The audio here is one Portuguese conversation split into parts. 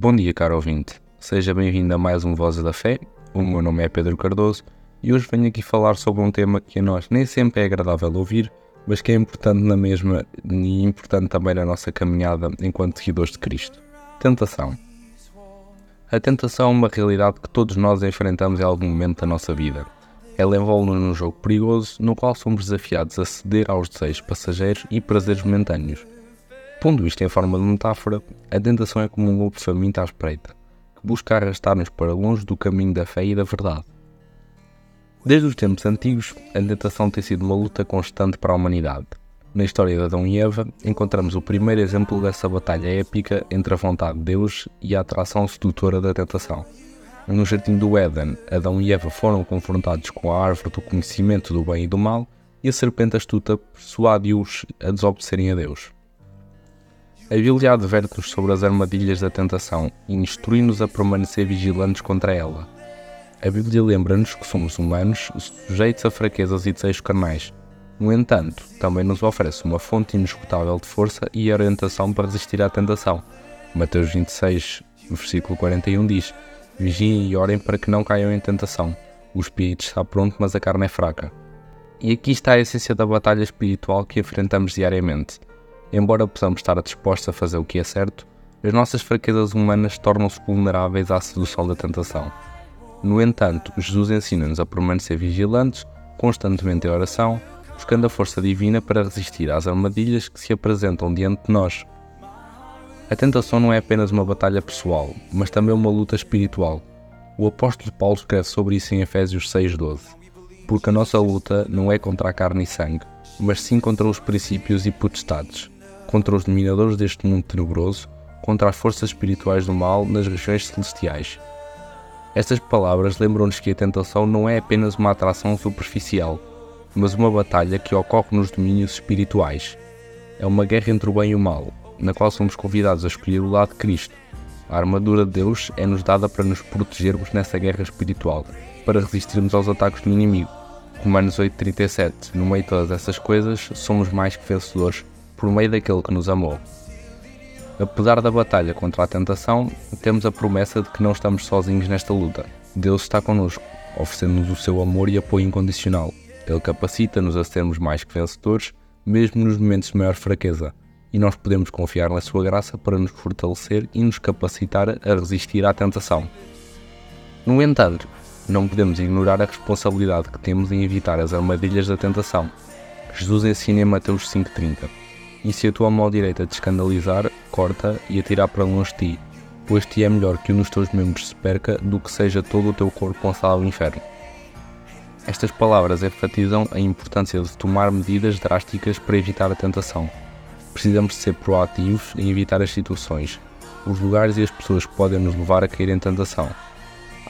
Bom dia, caro ouvinte. Seja bem-vindo a mais um Vozes da Fé. O meu nome é Pedro Cardoso e hoje venho aqui falar sobre um tema que a nós nem sempre é agradável ouvir, mas que é importante na mesma e importante também na nossa caminhada enquanto seguidores de Cristo. Tentação. A tentação é uma realidade que todos nós enfrentamos em algum momento da nossa vida. Ela envolve-nos num jogo perigoso no qual somos desafiados a ceder aos desejos passageiros e prazeres momentâneos. Pondo isto em forma de metáfora, a tentação é como um lobo faminto à espreita, que busca arrastar-nos para longe do caminho da fé e da verdade. Desde os tempos antigos, a tentação tem sido uma luta constante para a humanidade. Na história de Adão e Eva, encontramos o primeiro exemplo dessa batalha épica entre a vontade de Deus e a atração sedutora da tentação. No jardim do Éden, Adão e Eva foram confrontados com a árvore do conhecimento do bem e do mal, e a serpente astuta persuade-os a desobedecerem a Deus. A Bíblia adverte-nos sobre as armadilhas da tentação e instrui-nos a permanecer vigilantes contra ela. A Bíblia lembra-nos que somos humanos, sujeitos a fraquezas e desejos carnais. No entanto, também nos oferece uma fonte inesgotável de força e orientação para resistir à tentação. Mateus 26, versículo 41 diz: Vigiem e orem para que não caiam em tentação. O espírito está pronto, mas a carne é fraca. E aqui está a essência da batalha espiritual que enfrentamos diariamente. Embora possamos estar dispostos a fazer o que é certo, as nossas fraquezas humanas tornam-se vulneráveis à sedução da tentação. No entanto, Jesus ensina-nos a permanecer vigilantes, constantemente em oração, buscando a força divina para resistir às armadilhas que se apresentam diante de nós. A tentação não é apenas uma batalha pessoal, mas também uma luta espiritual. O apóstolo Paulo escreve sobre isso em Efésios 6,12. Porque a nossa luta não é contra a carne e sangue, mas sim contra os princípios e potestades contra os dominadores deste mundo tenebroso, contra as forças espirituais do mal nas regiões celestiais. Estas palavras lembram-nos que a tentação não é apenas uma atração superficial, mas uma batalha que ocorre nos domínios espirituais. É uma guerra entre o bem e o mal, na qual somos convidados a escolher o lado de Cristo. A armadura de Deus é-nos dada para nos protegermos nessa guerra espiritual, para resistirmos aos ataques do inimigo. Romanos 8,37 No meio de todas essas coisas, somos mais que vencedores por meio daquele que nos amou. Apesar da batalha contra a tentação, temos a promessa de que não estamos sozinhos nesta luta. Deus está connosco, oferecendo-nos o seu amor e apoio incondicional. Ele capacita-nos a sermos mais que vencedores, mesmo nos momentos de maior fraqueza, e nós podemos confiar na sua graça para nos fortalecer e nos capacitar a resistir à tentação. No entanto, não podemos ignorar a responsabilidade que temos em evitar as armadilhas da tentação. Jesus ensina em Mateus 5,30 e se a tua mão direita te escandalizar, corta e atira para longe de ti, pois te é melhor que um dos teus membros se perca do que seja todo o teu corpo lançado ao inferno. Estas palavras enfatizam a importância de tomar medidas drásticas para evitar a tentação. Precisamos de ser proativos em evitar as situações, os lugares e as pessoas que podem nos levar a cair em tentação.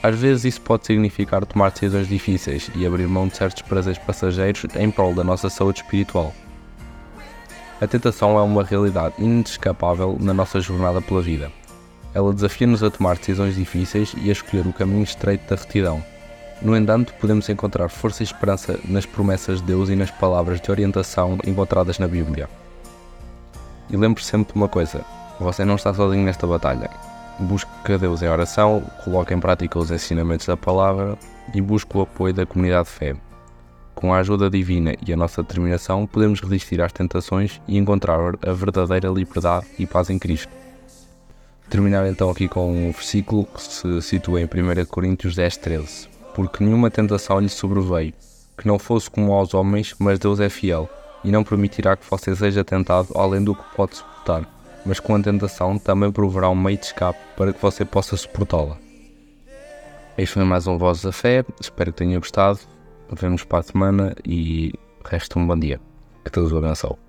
Às vezes isso pode significar tomar decisões difíceis e abrir mão de certos prazeres passageiros em prol da nossa saúde espiritual. A tentação é uma realidade inescapável na nossa jornada pela vida. Ela desafia-nos a tomar decisões difíceis e a escolher o caminho estreito da retidão. No entanto, podemos encontrar força e esperança nas promessas de Deus e nas palavras de orientação encontradas na Bíblia. E lembre-se sempre de uma coisa: você não está sozinho nesta batalha. Busque a Deus em oração, coloque em prática os ensinamentos da palavra e busque o apoio da comunidade de fé. Com a ajuda divina e a nossa determinação, podemos resistir às tentações e encontrar a verdadeira liberdade e paz em Cristo. Terminar então aqui com um versículo que se situa em 1 Coríntios 10, 13. Porque nenhuma tentação lhe sobreveio, que não fosse como aos homens, mas Deus é fiel, e não permitirá que você seja tentado além do que pode suportar, mas com a tentação também proverá um meio de escape para que você possa suportá-la. Este foi mais um Voz da Fé, espero que tenha gostado. Vemos para a semana e resta um bom dia. Que Deus o abençoe.